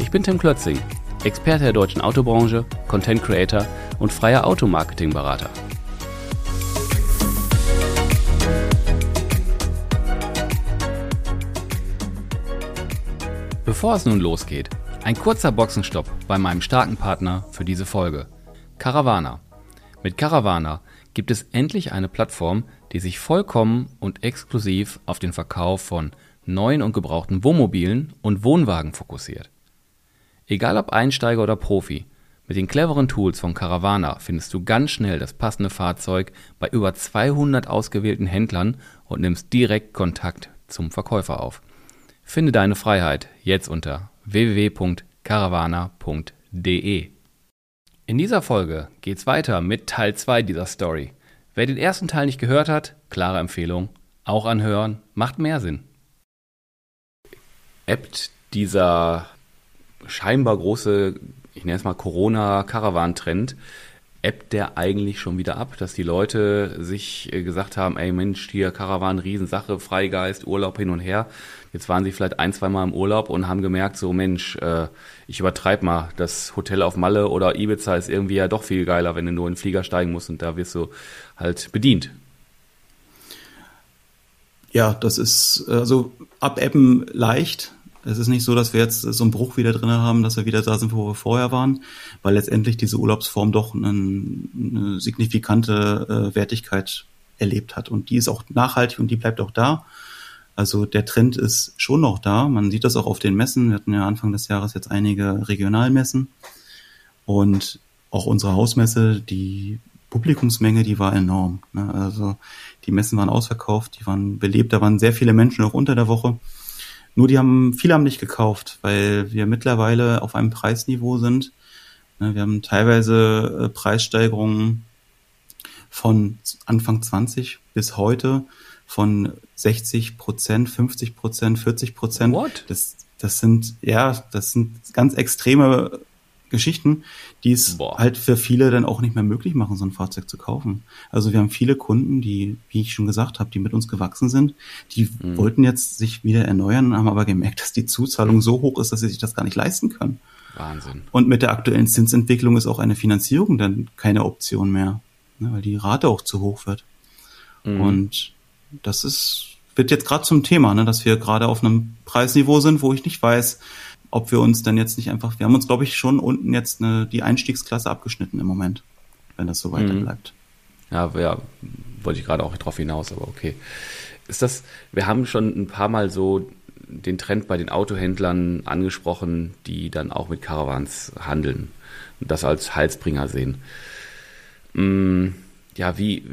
Ich bin Tim Klötzing, Experte der deutschen Autobranche, Content Creator und freier Automarketing-Berater. Bevor es nun losgeht, ein kurzer Boxenstopp bei meinem starken Partner für diese Folge, Caravana. Mit Caravana gibt es endlich eine Plattform, die sich vollkommen und exklusiv auf den Verkauf von neuen und gebrauchten Wohnmobilen und Wohnwagen fokussiert. Egal ob Einsteiger oder Profi, mit den cleveren Tools von Caravana findest du ganz schnell das passende Fahrzeug bei über 200 ausgewählten Händlern und nimmst direkt Kontakt zum Verkäufer auf. Finde deine Freiheit jetzt unter www.caravana.de. In dieser Folge geht's weiter mit Teil 2 dieser Story. Wer den ersten Teil nicht gehört hat, klare Empfehlung, auch anhören, macht mehr Sinn. Ebbt dieser scheinbar große, ich nenne es mal Corona-Caravan-Trend, ebbt der eigentlich schon wieder ab, dass die Leute sich äh, gesagt haben, ey Mensch, hier Caravan, Riesensache, Freigeist, Urlaub hin und her. Jetzt waren sie vielleicht ein, zwei Mal im Urlaub und haben gemerkt, so Mensch, äh, ich übertreib mal, das Hotel auf Malle oder Ibiza ist irgendwie ja doch viel geiler, wenn du nur in den Flieger steigen musst und da wirst du halt bedient. Ja, das ist also abebben leicht. Es ist nicht so, dass wir jetzt so einen Bruch wieder drin haben, dass wir wieder da sind, wo wir vorher waren, weil letztendlich diese Urlaubsform doch eine, eine signifikante äh, Wertigkeit erlebt hat. Und die ist auch nachhaltig und die bleibt auch da. Also der Trend ist schon noch da. Man sieht das auch auf den Messen. Wir hatten ja Anfang des Jahres jetzt einige Regionalmessen. Und auch unsere Hausmesse, die Publikumsmenge, die war enorm. Ne? Also die Messen waren ausverkauft, die waren belebt, da waren sehr viele Menschen auch unter der Woche. Nur die haben, viele haben nicht gekauft, weil wir mittlerweile auf einem Preisniveau sind. Ne? Wir haben teilweise äh, Preissteigerungen von Anfang 20 bis heute von 60 Prozent, 50 Prozent, 40 Prozent. What? Das, das sind, ja, das sind ganz extreme Geschichten, die es Boah. halt für viele dann auch nicht mehr möglich machen, so ein Fahrzeug zu kaufen. Also wir haben viele Kunden, die, wie ich schon gesagt habe, die mit uns gewachsen sind, die mhm. wollten jetzt sich wieder erneuern, haben aber gemerkt, dass die Zuzahlung so hoch ist, dass sie sich das gar nicht leisten können. Wahnsinn. Und mit der aktuellen Zinsentwicklung ist auch eine Finanzierung dann keine Option mehr, ne, weil die Rate auch zu hoch wird. Mhm. Und das ist, wird jetzt gerade zum Thema, ne, dass wir gerade auf einem Preisniveau sind, wo ich nicht weiß, ob wir uns dann jetzt nicht einfach, wir haben uns, glaube ich, schon unten jetzt eine, die Einstiegsklasse abgeschnitten im Moment, wenn das so weiter mhm. bleibt. Ja, ja, wollte ich gerade auch drauf hinaus, aber okay. Ist das, wir haben schon ein paar Mal so den Trend bei den Autohändlern angesprochen, die dann auch mit Caravans handeln und das als Halsbringer sehen. Mm, ja, wie,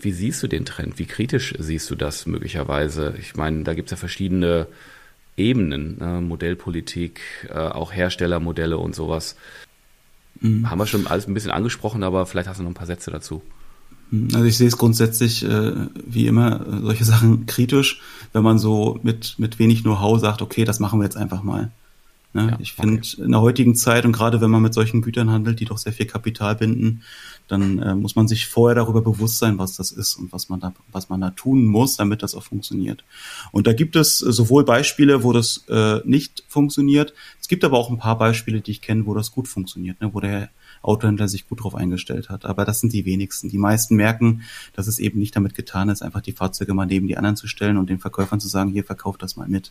wie siehst du den Trend? Wie kritisch siehst du das möglicherweise? Ich meine, da gibt es ja verschiedene Ebenen, äh, Modellpolitik, äh, auch Herstellermodelle und sowas. Mhm. Haben wir schon alles ein bisschen angesprochen, aber vielleicht hast du noch ein paar Sätze dazu. Mhm. Also ich sehe es grundsätzlich äh, wie immer äh, solche Sachen kritisch, wenn man so mit, mit wenig Know-how sagt, okay, das machen wir jetzt einfach mal. Ne? Ja, ich finde okay. in der heutigen Zeit und gerade wenn man mit solchen Gütern handelt, die doch sehr viel Kapital binden, dann äh, muss man sich vorher darüber bewusst sein, was das ist und was man da, was man da tun muss, damit das auch funktioniert. Und da gibt es sowohl Beispiele, wo das äh, nicht funktioniert. Es gibt aber auch ein paar Beispiele, die ich kenne, wo das gut funktioniert, ne? wo der Autohändler sich gut darauf eingestellt hat. Aber das sind die wenigsten. Die meisten merken, dass es eben nicht damit getan ist, einfach die Fahrzeuge mal neben die anderen zu stellen und den Verkäufern zu sagen, hier verkauft das mal mit.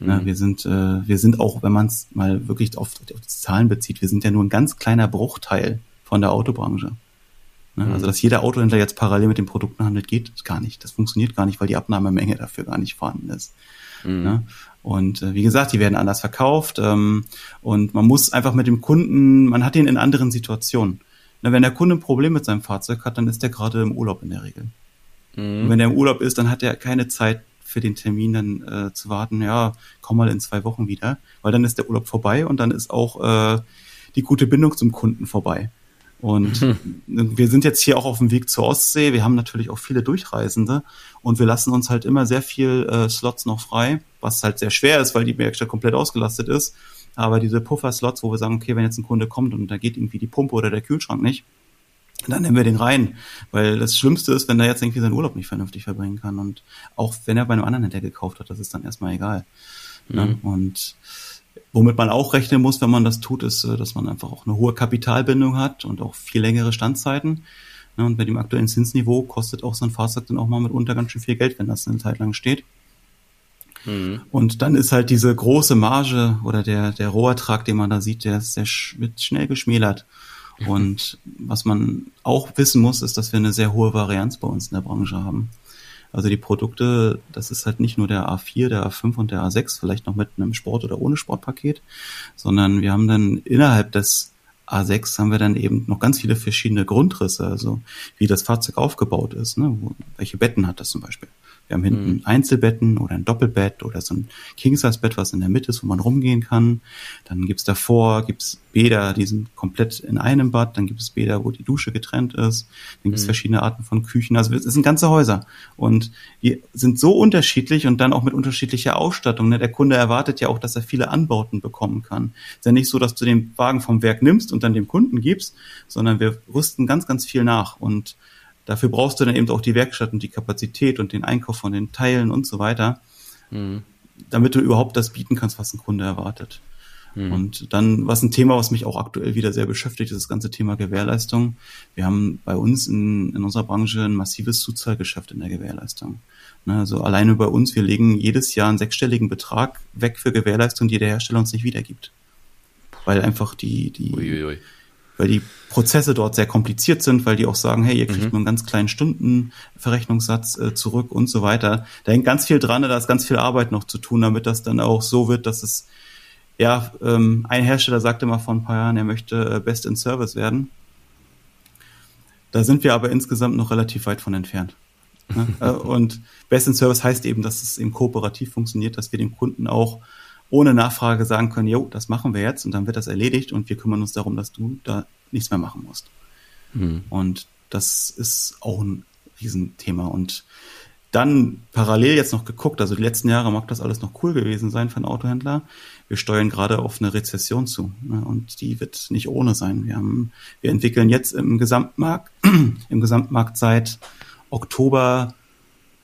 Mhm. Ja, wir sind, äh, wir sind auch, wenn man es mal wirklich auf, auf die Zahlen bezieht, wir sind ja nur ein ganz kleiner Bruchteil von der Autobranche. Ne? Mhm. Also, dass jeder Autohändler jetzt parallel mit den Produkten handelt, geht gar nicht. Das funktioniert gar nicht, weil die Abnahmemenge dafür gar nicht vorhanden ist. Mhm. Ne? Und äh, wie gesagt, die werden anders verkauft ähm, und man muss einfach mit dem Kunden, man hat ihn in anderen Situationen. Ne, wenn der Kunde ein Problem mit seinem Fahrzeug hat, dann ist der gerade im Urlaub in der Regel. Mhm. Und wenn er im Urlaub ist, dann hat er keine Zeit für den Termin dann äh, zu warten, ja, komm mal in zwei Wochen wieder, weil dann ist der Urlaub vorbei und dann ist auch äh, die gute Bindung zum Kunden vorbei. Und mhm. wir sind jetzt hier auch auf dem Weg zur Ostsee. Wir haben natürlich auch viele Durchreisende und wir lassen uns halt immer sehr viel äh, Slots noch frei, was halt sehr schwer ist, weil die Werkstatt komplett ausgelastet ist. Aber diese Puffer-Slots, wo wir sagen, okay, wenn jetzt ein Kunde kommt und da geht irgendwie die Pumpe oder der Kühlschrank nicht, dann nehmen wir den rein. Weil das Schlimmste ist, wenn der jetzt irgendwie seinen Urlaub nicht vernünftig verbringen kann. Und auch wenn er bei einem anderen Händler gekauft hat, das ist dann erstmal egal. Ne? Mhm. Ne? Und Womit man auch rechnen muss, wenn man das tut, ist, äh, dass man einfach auch eine hohe Kapitalbindung hat und auch viel längere Standzeiten. Und bei dem aktuellen Zinsniveau kostet auch so ein Fahrzeug dann auch mal mitunter ganz schön viel Geld, wenn das eine Zeit lang steht. Mhm. Und dann ist halt diese große Marge oder der, der Rohertrag, den man da sieht, der, ist, der wird schnell geschmälert. Und was man auch wissen muss, ist, dass wir eine sehr hohe Varianz bei uns in der Branche haben. Also die Produkte, das ist halt nicht nur der A4, der A5 und der A6, vielleicht noch mit einem Sport- oder ohne Sportpaket, sondern wir haben dann innerhalb des A6 haben wir dann eben noch ganz viele verschiedene Grundrisse, also wie das Fahrzeug aufgebaut ist, ne? welche Betten hat das zum Beispiel. Wir haben hinten mhm. Einzelbetten oder ein Doppelbett oder so ein King-Size-Bett, was in der Mitte ist, wo man rumgehen kann. Dann gibt's davor gibt's Bäder, die sind komplett in einem Bad. Dann gibt es Bäder, wo die Dusche getrennt ist. Dann gibt's mhm. verschiedene Arten von Küchen. Also es sind ganze Häuser und die sind so unterschiedlich und dann auch mit unterschiedlicher Ausstattung. Ne? Der Kunde erwartet ja auch, dass er viele Anbauten bekommen kann. Es ist ja nicht so, dass du den Wagen vom Werk nimmst und dann dem Kunden gibst, sondern wir rüsten ganz, ganz viel nach und Dafür brauchst du dann eben auch die Werkstatt und die Kapazität und den Einkauf von den Teilen und so weiter, mhm. damit du überhaupt das bieten kannst, was ein Kunde erwartet. Mhm. Und dann, was ein Thema, was mich auch aktuell wieder sehr beschäftigt, ist das ganze Thema Gewährleistung. Wir haben bei uns in, in unserer Branche ein massives Zuzahlgeschäft in der Gewährleistung. Ne, also alleine bei uns, wir legen jedes Jahr einen sechsstelligen Betrag weg für Gewährleistung, die der Hersteller uns nicht wiedergibt. Weil einfach die, die, Uiuiui weil die Prozesse dort sehr kompliziert sind, weil die auch sagen, hey, ihr kriegt mhm. nur einen ganz kleinen Stundenverrechnungssatz äh, zurück und so weiter. Da hängt ganz viel dran, da ist ganz viel Arbeit noch zu tun, damit das dann auch so wird, dass es, ja, ähm, ein Hersteller sagte mal vor ein paar Jahren, er möchte äh, Best in Service werden. Da sind wir aber insgesamt noch relativ weit von entfernt. Ne? Äh, und Best in Service heißt eben, dass es eben kooperativ funktioniert, dass wir dem Kunden auch ohne Nachfrage sagen können, jo, das machen wir jetzt und dann wird das erledigt und wir kümmern uns darum, dass du da nichts mehr machen musst. Mhm. Und das ist auch ein Riesenthema. Und dann parallel jetzt noch geguckt, also die letzten Jahre mag das alles noch cool gewesen sein für einen Autohändler. Wir steuern gerade auf eine Rezession zu ne, und die wird nicht ohne sein. Wir haben, wir entwickeln jetzt im Gesamtmarkt, im Gesamtmarkt seit Oktober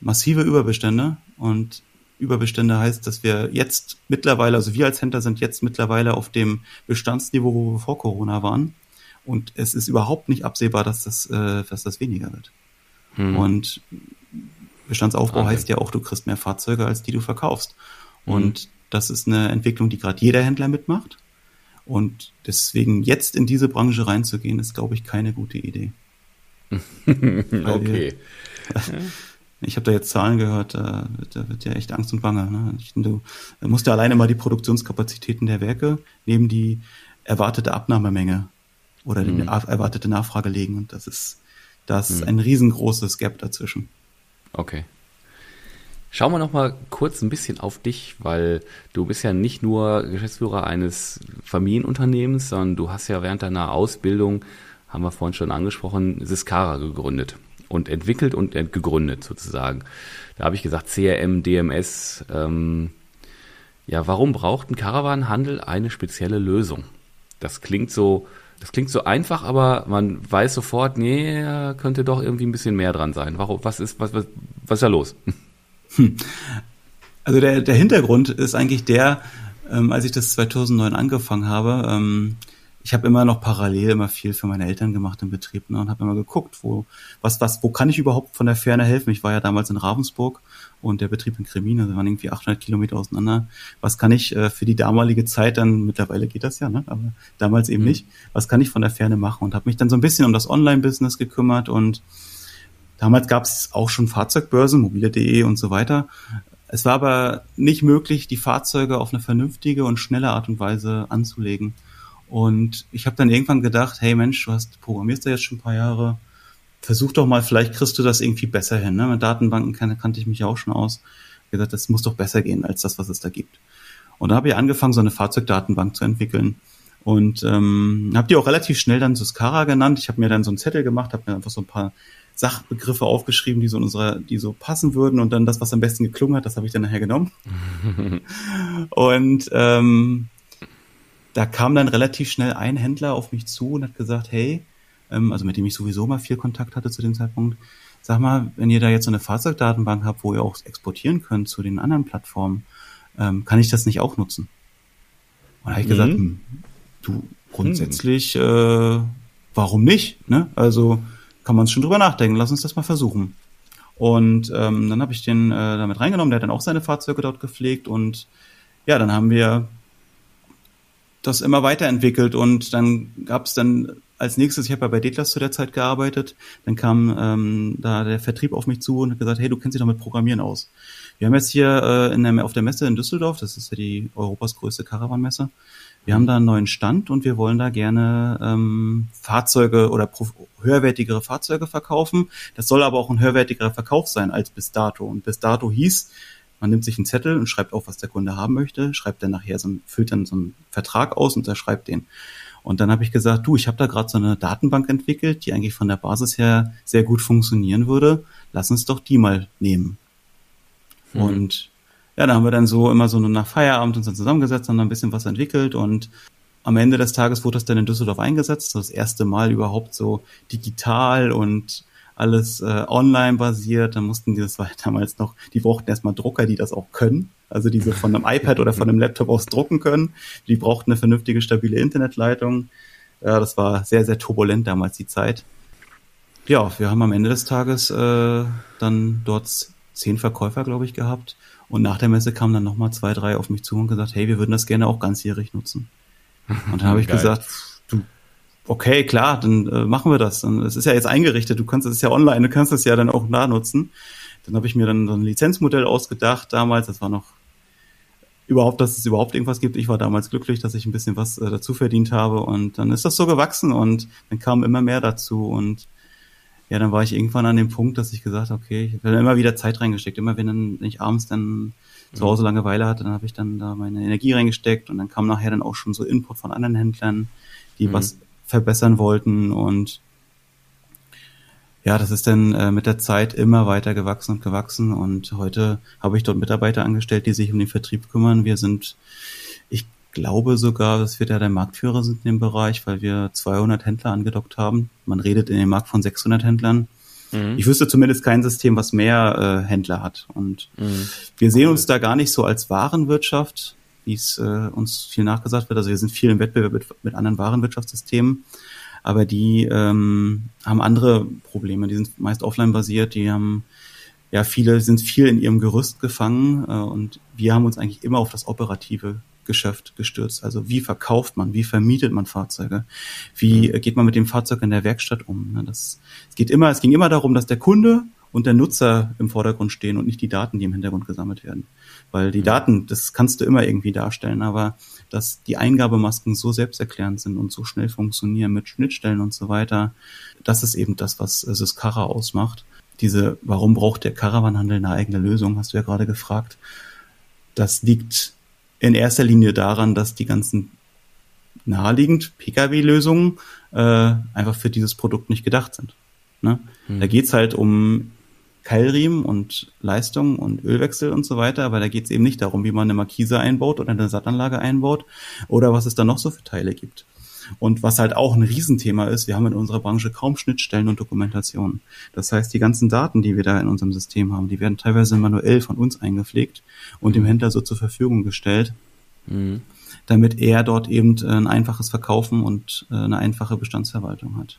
massive Überbestände und Überbestände heißt, dass wir jetzt mittlerweile, also wir als Händler sind jetzt mittlerweile auf dem Bestandsniveau, wo wir vor Corona waren. Und es ist überhaupt nicht absehbar, dass das, äh, dass das weniger wird. Hm. Und Bestandsaufbau okay. heißt ja auch, du kriegst mehr Fahrzeuge, als die du verkaufst. Hm. Und das ist eine Entwicklung, die gerade jeder Händler mitmacht. Und deswegen jetzt in diese Branche reinzugehen, ist, glaube ich, keine gute Idee. okay. Wir, Ich habe da jetzt Zahlen gehört, da, da wird ja echt Angst und Bange. Ne? Du musst ja alleine mal die Produktionskapazitäten der Werke neben die erwartete Abnahmemenge oder die mhm. erwartete Nachfrage legen. Und das ist, das ist mhm. ein riesengroßes Gap dazwischen. Okay. Schauen wir noch mal kurz ein bisschen auf dich, weil du bist ja nicht nur Geschäftsführer eines Familienunternehmens, sondern du hast ja während deiner Ausbildung, haben wir vorhin schon angesprochen, Siskara gegründet und entwickelt und gegründet sozusagen. Da habe ich gesagt, CRM, DMS. Ähm, ja, warum braucht ein Caravanhandel eine spezielle Lösung? Das klingt so, das klingt so einfach, aber man weiß sofort, nee, könnte doch irgendwie ein bisschen mehr dran sein. Warum? Was ist, was, was, was ist da los? Hm. Also der, der Hintergrund ist eigentlich der, ähm, als ich das 2009 angefangen habe, ähm, ich habe immer noch parallel immer viel für meine Eltern gemacht im Betrieb ne, und habe immer geguckt, wo was was wo kann ich überhaupt von der Ferne helfen? Ich war ja damals in Ravensburg und der Betrieb in Kremine, wir waren irgendwie 800 Kilometer auseinander. Was kann ich äh, für die damalige Zeit dann mittlerweile geht das ja, ne? Aber damals eben mhm. nicht. Was kann ich von der Ferne machen? Und habe mich dann so ein bisschen um das Online-Business gekümmert und damals gab es auch schon Fahrzeugbörsen, mobile.de und so weiter. Es war aber nicht möglich, die Fahrzeuge auf eine vernünftige und schnelle Art und Weise anzulegen. Und ich habe dann irgendwann gedacht, hey Mensch, du hast programmierst ja jetzt schon ein paar Jahre, versuch doch mal, vielleicht kriegst du das irgendwie besser hin. Ne? Mit Datenbanken kan kannte ich mich ja auch schon aus. gesagt, das muss doch besser gehen als das, was es da gibt. Und da habe ich angefangen, so eine Fahrzeugdatenbank zu entwickeln. Und ähm, habe die auch relativ schnell dann Suscara genannt. Ich habe mir dann so einen Zettel gemacht, habe mir einfach so ein paar Sachbegriffe aufgeschrieben, die so in unserer, die so passen würden und dann das, was am besten geklungen hat, das habe ich dann nachher genommen. und ähm, da kam dann relativ schnell ein Händler auf mich zu und hat gesagt, hey, ähm, also mit dem ich sowieso mal viel Kontakt hatte zu dem Zeitpunkt, sag mal, wenn ihr da jetzt so eine Fahrzeugdatenbank habt, wo ihr auch exportieren könnt zu den anderen Plattformen, ähm, kann ich das nicht auch nutzen? Und da habe ich mhm. gesagt, hm, du grundsätzlich, mhm. äh, warum nicht? Ne? Also kann man schon drüber nachdenken. Lass uns das mal versuchen. Und ähm, dann habe ich den äh, damit reingenommen. Der hat dann auch seine Fahrzeuge dort gepflegt und ja, dann haben wir das immer weiterentwickelt und dann gab es dann als nächstes, ich habe ja bei Detlas zu der Zeit gearbeitet, dann kam ähm, da der Vertrieb auf mich zu und hat gesagt, hey, du kennst dich doch mit Programmieren aus. Wir haben jetzt hier äh, in der, auf der Messe in Düsseldorf, das ist ja die Europas größte Caravan-Messe, wir haben da einen neuen Stand und wir wollen da gerne ähm, Fahrzeuge oder höherwertigere Fahrzeuge verkaufen. Das soll aber auch ein höherwertigerer Verkauf sein als bis dato. Und bis dato hieß, man nimmt sich einen Zettel und schreibt auf, was der Kunde haben möchte, schreibt dann nachher so ein, füllt dann so einen Vertrag aus und unterschreibt den. Und dann habe ich gesagt, du, ich habe da gerade so eine Datenbank entwickelt, die eigentlich von der Basis her sehr gut funktionieren würde. Lass uns doch die mal nehmen. Mhm. Und ja, da haben wir dann so immer so nach Feierabend uns dann zusammengesetzt und ein bisschen was entwickelt und am Ende des Tages wurde das dann in Düsseldorf eingesetzt, das erste Mal überhaupt so digital und alles äh, online basiert. Dann mussten die das war damals noch, die brauchten erstmal Drucker, die das auch können. Also die so von einem iPad oder von einem Laptop aus drucken können. Die brauchten eine vernünftige, stabile Internetleitung. Ja, das war sehr, sehr turbulent damals die Zeit. Ja, wir haben am Ende des Tages äh, dann dort zehn Verkäufer, glaube ich, gehabt. Und nach der Messe kamen dann nochmal zwei, drei auf mich zu und gesagt, hey, wir würden das gerne auch ganzjährig nutzen. Und dann habe ich gesagt, du, okay, klar, dann äh, machen wir das. Und es ist ja jetzt eingerichtet, du kannst es ja online, du kannst es ja dann auch nah nutzen. Dann habe ich mir dann so ein Lizenzmodell ausgedacht damals, das war noch überhaupt, dass es überhaupt irgendwas gibt. Ich war damals glücklich, dass ich ein bisschen was äh, dazu verdient habe und dann ist das so gewachsen und dann kam immer mehr dazu und ja, dann war ich irgendwann an dem Punkt, dass ich gesagt habe, okay, ich habe immer wieder Zeit reingesteckt. Immer wenn, dann, wenn ich abends dann zu Hause mhm. Langeweile hatte, dann habe ich dann da meine Energie reingesteckt und dann kam nachher dann auch schon so Input von anderen Händlern, die mhm. was verbessern wollten und ja, das ist dann äh, mit der Zeit immer weiter gewachsen und gewachsen und heute habe ich dort Mitarbeiter angestellt, die sich um den Vertrieb kümmern. Wir sind, ich glaube sogar, dass wir da der Marktführer sind in dem Bereich, weil wir 200 Händler angedockt haben. Man redet in dem Markt von 600 Händlern. Mhm. Ich wüsste zumindest kein System, was mehr äh, Händler hat. Und mhm. wir sehen uns da gar nicht so als Warenwirtschaft, wie es äh, uns viel nachgesagt wird. Also wir sind viel im Wettbewerb mit, mit anderen Warenwirtschaftssystemen, aber die ähm, haben andere Probleme. Die sind meist offline basiert, die haben ja viele sind viel in ihrem Gerüst gefangen äh, und wir haben uns eigentlich immer auf das Operative Geschäft gestürzt. Also wie verkauft man, wie vermietet man Fahrzeuge, wie mhm. geht man mit dem Fahrzeug in der Werkstatt um. Ne? Das, es geht immer, es ging immer darum, dass der Kunde und der Nutzer im Vordergrund stehen und nicht die Daten, die im Hintergrund gesammelt werden. Weil die. Daten, das kannst du immer irgendwie darstellen, aber dass die Eingabemasken so selbsterklärend sind und so schnell funktionieren mit Schnittstellen und so weiter, das ist eben das, was Syskara ausmacht. Diese, warum braucht der Caravanhandel eine eigene Lösung, hast du ja gerade gefragt. Das liegt in erster Linie daran, dass die ganzen naheliegend Pkw-Lösungen äh, einfach für dieses Produkt nicht gedacht sind. Ne? Hm. Da geht's halt um Keilriemen und Leistung und Ölwechsel und so weiter, aber da geht's eben nicht darum, wie man eine Markise einbaut oder eine Sattanlage einbaut oder was es da noch so für Teile gibt. Und was halt auch ein Riesenthema ist, wir haben in unserer Branche kaum Schnittstellen und Dokumentationen. Das heißt, die ganzen Daten, die wir da in unserem System haben, die werden teilweise manuell von uns eingepflegt und dem. Händler so zur Verfügung gestellt, mhm. damit er dort eben äh, ein einfaches Verkaufen und äh, eine einfache Bestandsverwaltung hat.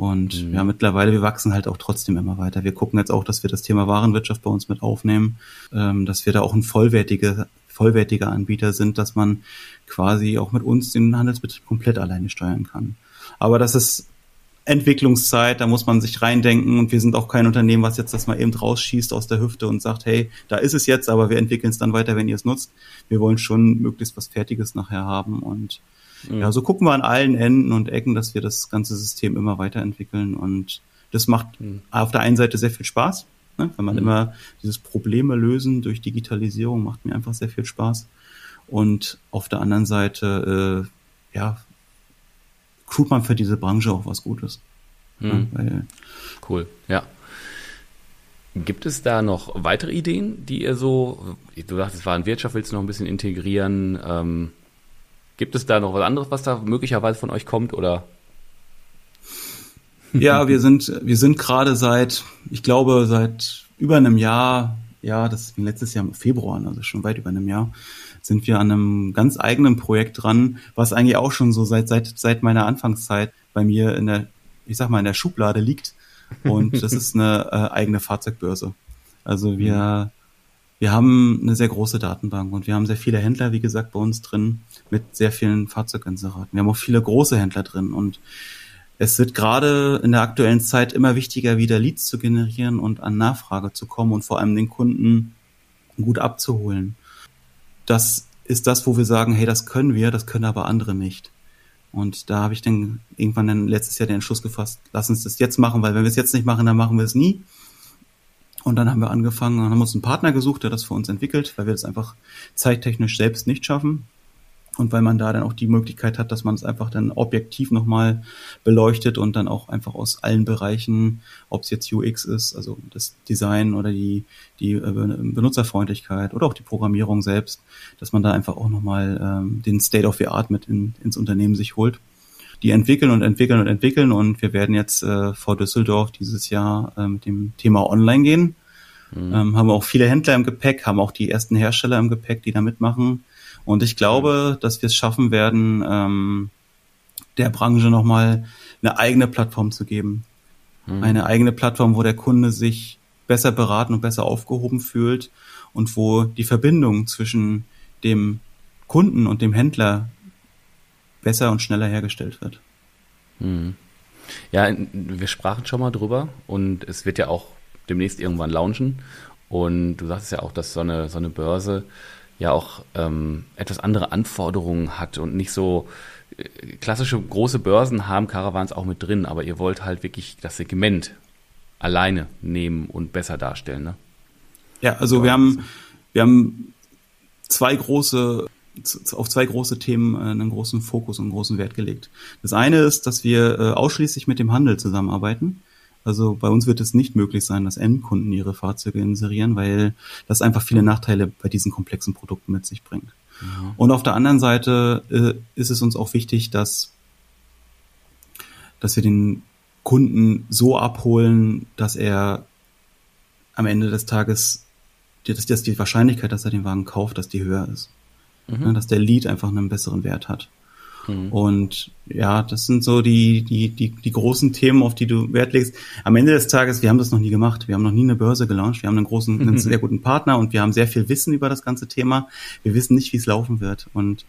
Und mhm. ja, mittlerweile, wir wachsen halt auch trotzdem immer weiter. Wir gucken jetzt auch, dass wir das Thema Warenwirtschaft bei uns mit aufnehmen, ähm, dass wir da auch ein vollwertige, vollwertiger Anbieter sind, dass man quasi auch mit uns den Handelsbetrieb komplett alleine steuern kann. Aber das ist Entwicklungszeit, da muss man sich reindenken und wir sind auch kein Unternehmen, was jetzt das mal eben rausschießt aus der Hüfte und sagt, hey, da ist es jetzt, aber wir entwickeln es dann weiter, wenn ihr es nutzt. Wir wollen schon möglichst was Fertiges nachher haben und mhm. ja, so gucken wir an allen Enden und Ecken, dass wir das ganze System immer weiterentwickeln und das macht mhm. auf der einen Seite sehr viel Spaß, Ne? Wenn man mhm. immer dieses Probleme lösen durch Digitalisierung macht mir einfach sehr viel Spaß. Und auf der anderen Seite, äh, ja, tut man für diese Branche auch was Gutes. Mhm. Ja, cool, ja. Gibt es da noch weitere Ideen, die ihr so, du sagst, es war in Wirtschaft, willst du noch ein bisschen integrieren? Ähm, gibt es da noch was anderes, was da möglicherweise von euch kommt oder? Ja, wir sind, wir sind gerade seit, ich glaube, seit über einem Jahr, ja, das ging letztes Jahr im Februar, also schon weit über einem Jahr, sind wir an einem ganz eigenen Projekt dran, was eigentlich auch schon so seit, seit, seit meiner Anfangszeit bei mir in der, ich sag mal, in der Schublade liegt. Und das ist eine äh, eigene Fahrzeugbörse. Also wir, wir haben eine sehr große Datenbank und wir haben sehr viele Händler, wie gesagt, bei uns drin mit sehr vielen Fahrzeuginseraten. Wir haben auch viele große Händler drin und es wird gerade in der aktuellen Zeit immer wichtiger, wieder Leads zu generieren und an Nachfrage zu kommen und vor allem den Kunden gut abzuholen. Das ist das, wo wir sagen, hey, das können wir, das können aber andere nicht. Und da habe ich dann irgendwann dann letztes Jahr den Entschluss gefasst, lass uns das jetzt machen, weil wenn wir es jetzt nicht machen, dann machen wir es nie. Und dann haben wir angefangen und haben uns einen Partner gesucht, der das für uns entwickelt, weil wir das einfach zeittechnisch selbst nicht schaffen und weil man da dann auch die Möglichkeit hat, dass man es einfach dann objektiv nochmal beleuchtet und dann auch einfach aus allen Bereichen, ob es jetzt UX ist, also das Design oder die, die äh, Benutzerfreundlichkeit oder auch die Programmierung selbst, dass man da einfach auch nochmal ähm, den State of the Art mit in, ins Unternehmen sich holt. Die entwickeln und entwickeln und entwickeln und wir werden jetzt äh, vor Düsseldorf dieses Jahr äh, mit dem Thema Online gehen. Mhm. Ähm, haben auch viele Händler im Gepäck, haben auch die ersten Hersteller im Gepäck, die da mitmachen und ich glaube, dass wir es schaffen werden, ähm, der Branche nochmal eine eigene Plattform zu geben. Mhm. Eine eigene Plattform, wo der Kunde sich besser beraten und besser aufgehoben fühlt und wo die Verbindung zwischen dem Kunden und dem Händler besser und schneller hergestellt wird. Mhm. Ja, wir sprachen schon mal drüber und es wird ja auch demnächst irgendwann launchen. Und du sagst ja auch, dass so eine, so eine Börse ja auch ähm, etwas andere Anforderungen hat und nicht so äh, klassische große Börsen haben Caravans auch mit drin, aber ihr wollt halt wirklich das Segment alleine nehmen und besser darstellen, ne? Ja, also wir haben, wir haben zwei große, auf zwei große Themen äh, einen großen Fokus und einen großen Wert gelegt. Das eine ist, dass wir äh, ausschließlich mit dem Handel zusammenarbeiten. Also bei uns wird es nicht möglich sein, dass Endkunden ihre Fahrzeuge inserieren, weil das einfach viele Nachteile bei diesen komplexen Produkten mit sich bringt. Mhm. Und auf der anderen Seite äh, ist es uns auch wichtig, dass, dass wir den Kunden so abholen, dass er am Ende des Tages, dass, dass die Wahrscheinlichkeit, dass er den Wagen kauft, dass die höher ist. Mhm. Ja, dass der Lead einfach einen besseren Wert hat. Mhm. Und ja, das sind so die, die, die, die großen Themen, auf die du Wert legst. Am Ende des Tages, wir haben das noch nie gemacht. Wir haben noch nie eine Börse gelauncht. Wir haben einen großen, einen sehr guten Partner und wir haben sehr viel Wissen über das ganze Thema. Wir wissen nicht, wie es laufen wird. Und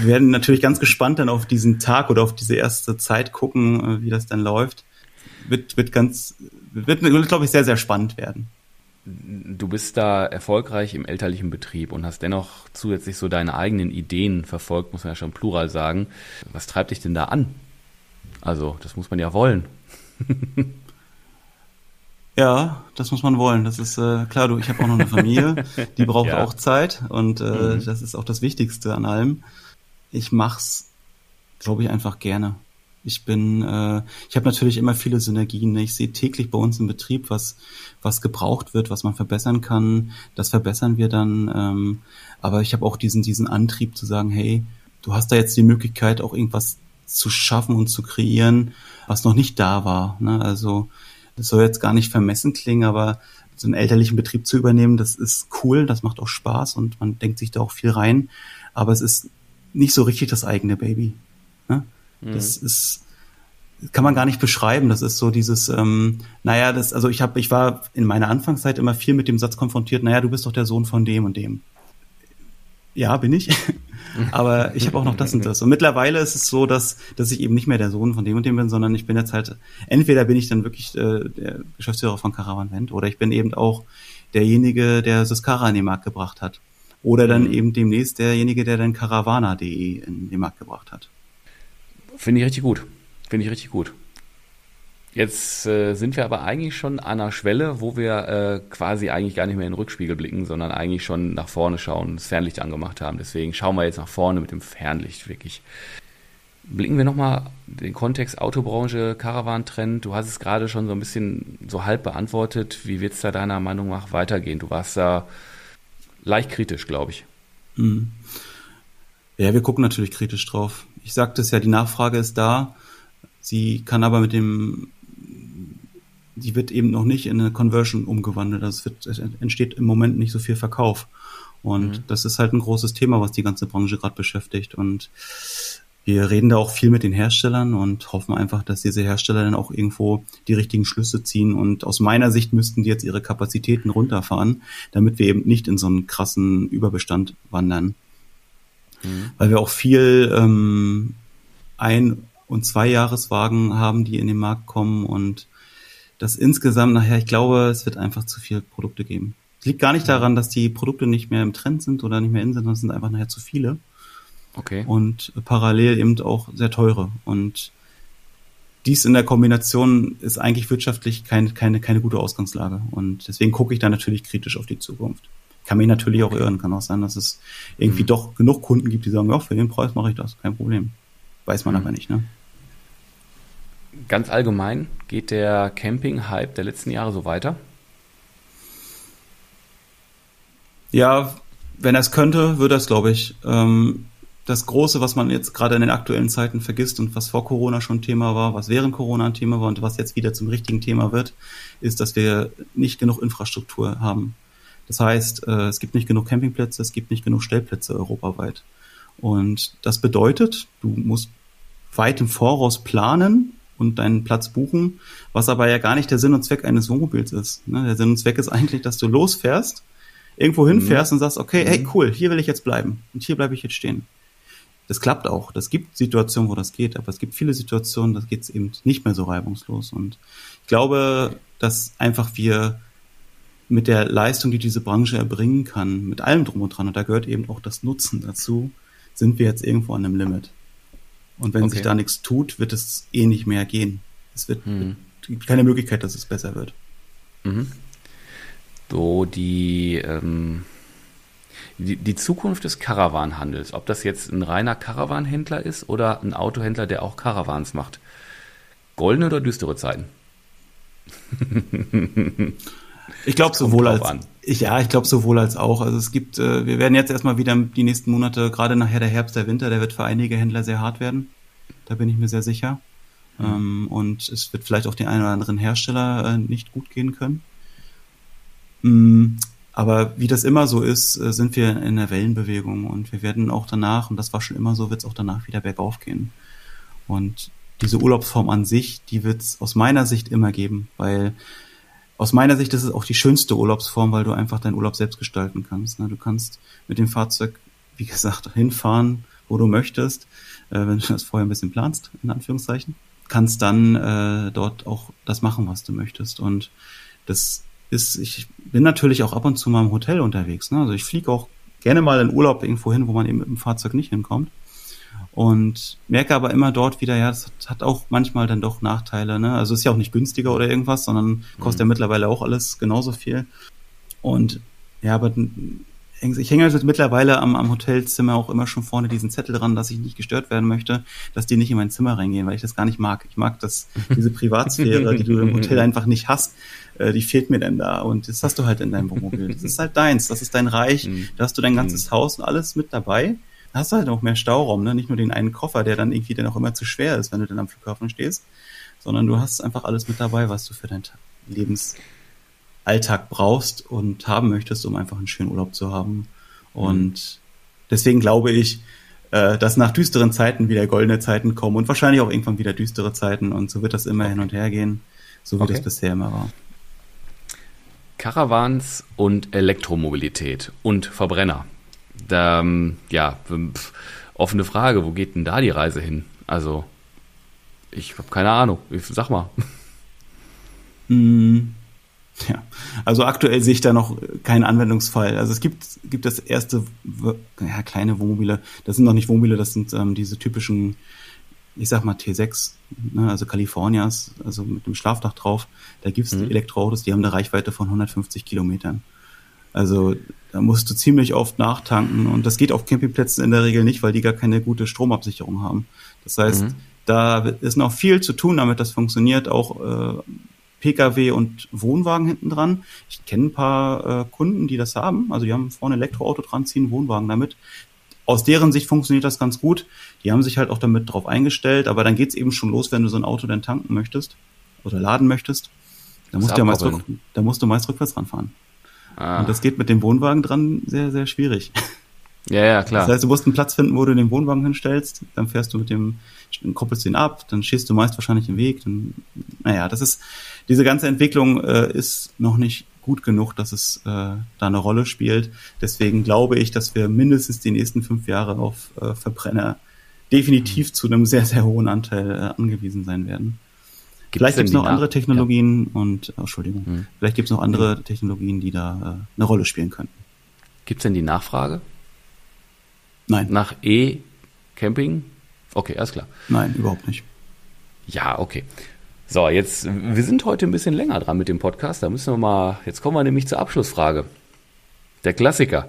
wir werden natürlich ganz gespannt dann auf diesen Tag oder auf diese erste Zeit gucken, äh, wie das dann läuft. Wird, wird ganz, wird, glaube ich, sehr, sehr spannend werden du bist da erfolgreich im elterlichen Betrieb und hast dennoch zusätzlich so deine eigenen Ideen verfolgt, muss man ja schon plural sagen. Was treibt dich denn da an? Also, das muss man ja wollen. Ja, das muss man wollen. Das ist äh, klar, du, ich habe auch noch eine Familie, die braucht ja. auch Zeit und äh, mhm. das ist auch das Wichtigste an allem. Ich mach's, glaube ich, einfach gerne. Ich bin, äh, ich habe natürlich immer viele Synergien. Ne? Ich sehe täglich bei uns im Betrieb, was was gebraucht wird, was man verbessern kann. Das verbessern wir dann. Ähm, aber ich habe auch diesen diesen Antrieb zu sagen, hey, du hast da jetzt die Möglichkeit, auch irgendwas zu schaffen und zu kreieren, was noch nicht da war. Ne? Also das soll jetzt gar nicht vermessen klingen, aber so einen elterlichen Betrieb zu übernehmen, das ist cool, das macht auch Spaß und man denkt sich da auch viel rein. Aber es ist nicht so richtig das eigene Baby. Ne? Das mhm. ist kann man gar nicht beschreiben. Das ist so dieses, ähm, naja, das, also ich habe, ich war in meiner Anfangszeit immer viel mit dem Satz konfrontiert, naja, du bist doch der Sohn von dem und dem. Ja, bin ich. Aber ich habe auch noch das und das. Und mittlerweile ist es so, dass, dass ich eben nicht mehr der Sohn von dem und dem bin, sondern ich bin jetzt halt, entweder bin ich dann wirklich äh, der Geschäftsführer von Caravan Vent oder ich bin eben auch derjenige, der Siskara in den Markt gebracht hat. Oder dann mhm. eben demnächst derjenige, der dann Caravana.de in den Markt gebracht hat. Finde ich richtig gut. Finde ich richtig gut. Jetzt äh, sind wir aber eigentlich schon an einer Schwelle, wo wir äh, quasi eigentlich gar nicht mehr in den Rückspiegel blicken, sondern eigentlich schon nach vorne schauen, das Fernlicht angemacht haben. Deswegen schauen wir jetzt nach vorne mit dem Fernlicht wirklich. Blicken wir nochmal den Kontext Autobranche, Caravan-Trend. Du hast es gerade schon so ein bisschen so halb beantwortet. Wie wird es da deiner Meinung nach weitergehen? Du warst da leicht kritisch, glaube ich. Mhm. Ja, wir gucken natürlich kritisch drauf. Ich sagte es ja, die Nachfrage ist da. Sie kann aber mit dem die wird eben noch nicht in eine Conversion umgewandelt. Also es, wird, es entsteht im Moment nicht so viel Verkauf. Und mhm. das ist halt ein großes Thema, was die ganze Branche gerade beschäftigt. Und wir reden da auch viel mit den Herstellern und hoffen einfach, dass diese Hersteller dann auch irgendwo die richtigen Schlüsse ziehen. Und aus meiner Sicht müssten die jetzt ihre Kapazitäten runterfahren, damit wir eben nicht in so einen krassen Überbestand wandern. Mhm. Weil wir auch viel ähm, ein- und zwei Jahreswagen haben, die in den Markt kommen und dass insgesamt nachher, ich glaube, es wird einfach zu viele Produkte geben. Es liegt gar nicht daran, dass die Produkte nicht mehr im Trend sind oder nicht mehr in sind, sondern es sind einfach nachher zu viele. Okay. Und parallel eben auch sehr teure. Und dies in der Kombination ist eigentlich wirtschaftlich keine, keine, keine gute Ausgangslage. Und deswegen gucke ich da natürlich kritisch auf die Zukunft. Kann mich natürlich auch irren. Kann auch sein, dass es irgendwie mhm. doch genug Kunden gibt, die sagen, ja, für den Preis mache ich das. Kein Problem. Weiß man mhm. aber nicht, ne? ganz allgemein geht der Camping-Hype der letzten Jahre so weiter? Ja, wenn er es könnte, würde er es, glaube ich. Ähm, das Große, was man jetzt gerade in den aktuellen Zeiten vergisst und was vor Corona schon Thema war, was während Corona ein Thema war und was jetzt wieder zum richtigen Thema wird, ist, dass wir nicht genug Infrastruktur haben. Das heißt, äh, es gibt nicht genug Campingplätze, es gibt nicht genug Stellplätze europaweit. Und das bedeutet, du musst weit im Voraus planen, und deinen Platz buchen, was aber ja gar nicht der Sinn und Zweck eines Wohnmobils ist. Ne? Der Sinn und Zweck ist eigentlich, dass du losfährst, irgendwo hinfährst mhm. und sagst, okay, hey, mhm. cool, hier will ich jetzt bleiben und hier bleibe ich jetzt stehen. Das klappt auch. Das gibt Situationen, wo das geht, aber es gibt viele Situationen, da geht es eben nicht mehr so reibungslos. Und ich glaube, dass einfach wir mit der Leistung, die diese Branche erbringen kann, mit allem drum und dran, und da gehört eben auch das Nutzen dazu, sind wir jetzt irgendwo an einem Limit. Und wenn okay. sich da nichts tut, wird es eh nicht mehr gehen. Es wird, hm. gibt keine Möglichkeit, dass es besser wird. Mhm. So die, ähm, die, die Zukunft des Caravanhandels, ob das jetzt ein reiner Caravanhändler ist oder ein Autohändler, der auch Caravans macht. Goldene oder düstere Zeiten? Ich glaube sowohl als an. ich, ja, ich glaube sowohl als auch. Also es gibt, äh, wir werden jetzt erstmal wieder die nächsten Monate, gerade nachher der Herbst, der Winter, der wird für einige Händler sehr hart werden. Da bin ich mir sehr sicher. Mhm. Ähm, und es wird vielleicht auch den einen oder anderen Hersteller äh, nicht gut gehen können. Mhm. Aber wie das immer so ist, äh, sind wir in der Wellenbewegung und wir werden auch danach, und das war schon immer so, wird es auch danach wieder bergauf gehen. Und diese Urlaubsform an sich, die wird es aus meiner Sicht immer geben, weil aus meiner Sicht ist es auch die schönste Urlaubsform, weil du einfach deinen Urlaub selbst gestalten kannst. Ne? Du kannst mit dem Fahrzeug, wie gesagt, hinfahren, wo du möchtest, äh, wenn du das vorher ein bisschen planst, in Anführungszeichen, kannst dann äh, dort auch das machen, was du möchtest. Und das ist, ich bin natürlich auch ab und zu mal im Hotel unterwegs. Ne? Also ich fliege auch gerne mal in Urlaub irgendwo hin, wo man eben mit dem Fahrzeug nicht hinkommt. Und merke aber immer dort wieder, ja, das hat auch manchmal dann doch Nachteile. Ne? Also ist ja auch nicht günstiger oder irgendwas, sondern kostet mhm. ja mittlerweile auch alles genauso viel. Und ja, aber ich hänge also mittlerweile am, am Hotelzimmer auch immer schon vorne diesen Zettel dran, dass ich nicht gestört werden möchte, dass die nicht in mein Zimmer reingehen, weil ich das gar nicht mag. Ich mag das, diese Privatsphäre, die du im Hotel einfach nicht hast, äh, die fehlt mir denn da. Und das hast du halt in deinem Wohnmobil. Das ist halt deins, das ist dein Reich, mhm. da hast du dein ganzes mhm. Haus und alles mit dabei hast du halt auch mehr Stauraum, ne? Nicht nur den einen Koffer, der dann irgendwie dann auch immer zu schwer ist, wenn du dann am Flughafen stehst, sondern du hast einfach alles mit dabei, was du für deinen Lebensalltag brauchst und haben möchtest, um einfach einen schönen Urlaub zu haben. Und deswegen glaube ich, äh, dass nach düsteren Zeiten wieder goldene Zeiten kommen und wahrscheinlich auch irgendwann wieder düstere Zeiten und so wird das immer okay. hin und her gehen, so wie okay. das bisher immer war. Caravans und Elektromobilität und Verbrenner da, ähm, ja, pf, offene Frage, wo geht denn da die Reise hin? Also, ich habe keine Ahnung. Ich, sag mal. Mm, ja, also aktuell sehe ich da noch keinen Anwendungsfall. Also es gibt, gibt das erste, ja, kleine Wohnmobile. Das sind noch nicht Wohnmobile, das sind ähm, diese typischen ich sag mal T6, ne, also Californias, also mit dem Schlafdach drauf, da gibt's mhm. Elektroautos, die haben eine Reichweite von 150 Kilometern. Also da musst du ziemlich oft nachtanken und das geht auf Campingplätzen in der Regel nicht, weil die gar keine gute Stromabsicherung haben. Das heißt, mhm. da ist noch viel zu tun, damit das funktioniert. Auch äh, Pkw und Wohnwagen hinten dran. Ich kenne ein paar äh, Kunden, die das haben. Also die haben vorne Elektroauto dran, ziehen Wohnwagen damit. Aus deren Sicht funktioniert das ganz gut. Die haben sich halt auch damit drauf eingestellt, aber dann geht's eben schon los, wenn du so ein Auto dann tanken möchtest oder laden möchtest. Da musst, du ja meist rück, da musst du meist rückwärts ranfahren. Ah. Und das geht mit dem Wohnwagen dran sehr, sehr schwierig. Ja, ja, klar. Das heißt, du musst einen Platz finden, wo du den Wohnwagen hinstellst, dann fährst du mit dem, koppelst ihn ab, dann schießt du meist wahrscheinlich im Weg. Dann, naja, das ist, diese ganze Entwicklung äh, ist noch nicht gut genug, dass es äh, da eine Rolle spielt. Deswegen glaube ich, dass wir mindestens die nächsten fünf Jahre auf äh, Verbrenner definitiv mhm. zu einem sehr, sehr hohen Anteil äh, angewiesen sein werden. Vielleicht gibt es noch andere Technologien ja. und, oh, Entschuldigung, hm. vielleicht gibt es noch andere hm. Technologien, die da äh, eine Rolle spielen könnten. Gibt es denn die Nachfrage? Nein. Nach E-Camping? Okay, alles klar. Nein, überhaupt nicht. Ja, okay. So, jetzt, wir sind heute ein bisschen länger dran mit dem Podcast. Da müssen wir mal, jetzt kommen wir nämlich zur Abschlussfrage. Der Klassiker.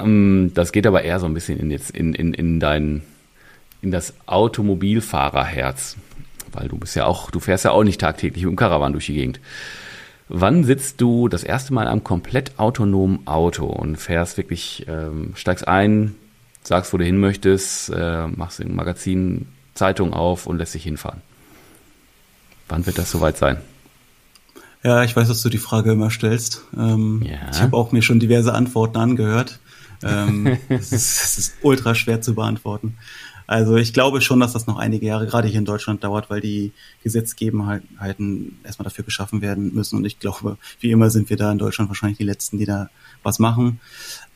Ähm, das geht aber eher so ein bisschen in, jetzt in, in, in dein, in das Automobilfahrerherz weil du bist ja auch, du fährst ja auch nicht tagtäglich mit dem Caravan durch die Gegend. Wann sitzt du das erste Mal am komplett autonomen Auto und fährst wirklich, ähm, steigst ein, sagst, wo du hin möchtest, äh, machst ein Magazin, Zeitung auf und lässt dich hinfahren? Wann wird das soweit sein? Ja, ich weiß, dass du die Frage immer stellst. Ähm, ja. Ich habe auch mir schon diverse Antworten angehört. Ähm, es, ist, es ist ultra schwer zu beantworten. Also ich glaube schon, dass das noch einige Jahre gerade hier in Deutschland dauert, weil die Gesetzgebenheiten erstmal dafür geschaffen werden müssen. Und ich glaube, wie immer sind wir da in Deutschland wahrscheinlich die Letzten, die da was machen.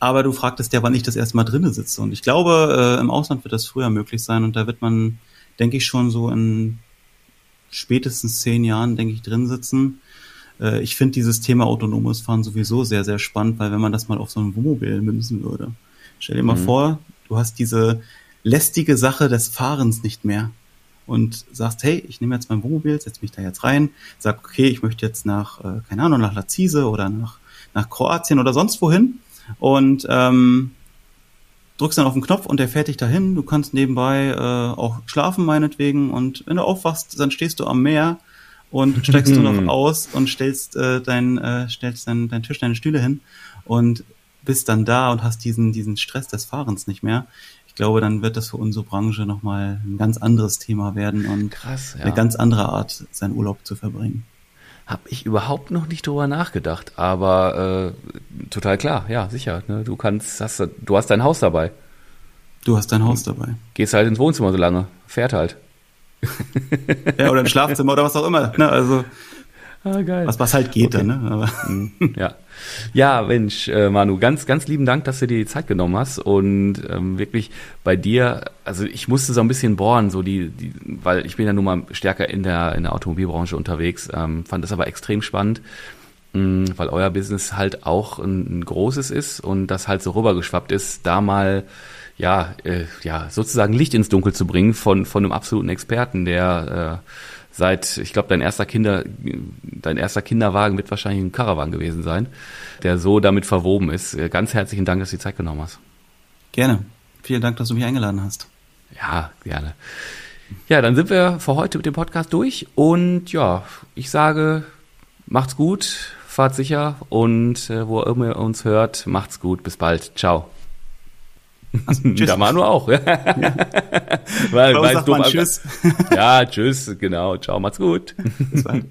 Aber du fragtest ja, wann ich das erste Mal drinnen sitze. Und ich glaube, äh, im Ausland wird das früher möglich sein. Und da wird man, denke ich, schon so in spätestens zehn Jahren, denke ich, drin sitzen. Äh, ich finde dieses Thema autonomes Fahren sowieso sehr, sehr spannend, weil wenn man das mal auf so ein Wohnmobil münzen würde. Stell dir mal mhm. vor, du hast diese lästige Sache des Fahrens nicht mehr und sagst, hey, ich nehme jetzt mein Wohnmobil, setze mich da jetzt rein, sag, okay, ich möchte jetzt nach, äh, keine Ahnung, nach Lazise oder nach, nach Kroatien oder sonst wohin und ähm, drückst dann auf den Knopf und der fährt dich dahin. Du kannst nebenbei äh, auch schlafen meinetwegen und wenn du aufwachst, dann stehst du am Meer und steigst du noch aus und stellst äh, dein äh, stellst dein, dein Tisch, deine Stühle hin und bist dann da und hast diesen diesen Stress des Fahrens nicht mehr ich glaube, dann wird das für unsere Branche nochmal ein ganz anderes Thema werden und Krass, ja. eine ganz andere Art, seinen Urlaub zu verbringen. Habe ich überhaupt noch nicht drüber nachgedacht, aber äh, total klar, ja, sicher. Ne? Du kannst, hast, du hast dein Haus dabei. Du hast dein Haus dabei. Gehst halt ins Wohnzimmer so lange, fährt halt. ja, oder ins Schlafzimmer oder was auch immer. Ne? Also Ah, geil. Was, was halt geht okay. dann, ne? Aber mhm. ja. Ja, Mensch, äh, Manu, ganz, ganz lieben Dank, dass du dir die Zeit genommen hast und ähm, wirklich bei dir, also ich musste so ein bisschen bohren, so die, die, weil ich bin ja nun mal stärker in der in der Automobilbranche unterwegs, ähm, fand das aber extrem spannend, mh, mm, weil euer Business halt auch ein, ein großes ist und das halt so rübergeschwappt ist, da mal ja, äh, ja, sozusagen Licht ins Dunkel zu bringen von von einem absoluten Experten, der äh, seit, ich glaube, dein erster Kinder, dein erster Kinderwagen wird wahrscheinlich ein Caravan gewesen sein, der so damit verwoben ist. Ganz herzlichen Dank, dass du die Zeit genommen hast. Gerne. Vielen Dank, dass du mich eingeladen hast. Ja, gerne. Ja, dann sind wir für heute mit dem Podcast durch und ja, ich sage, macht's gut, fahrt sicher und äh, wo immer ihr uns hört, macht's gut, bis bald, ciao. Also, tschüss. Der Manu auch. Ja. weil, weil sagt man tschüss. Ja, tschüss, genau. Ciao, macht's gut. Bis bald.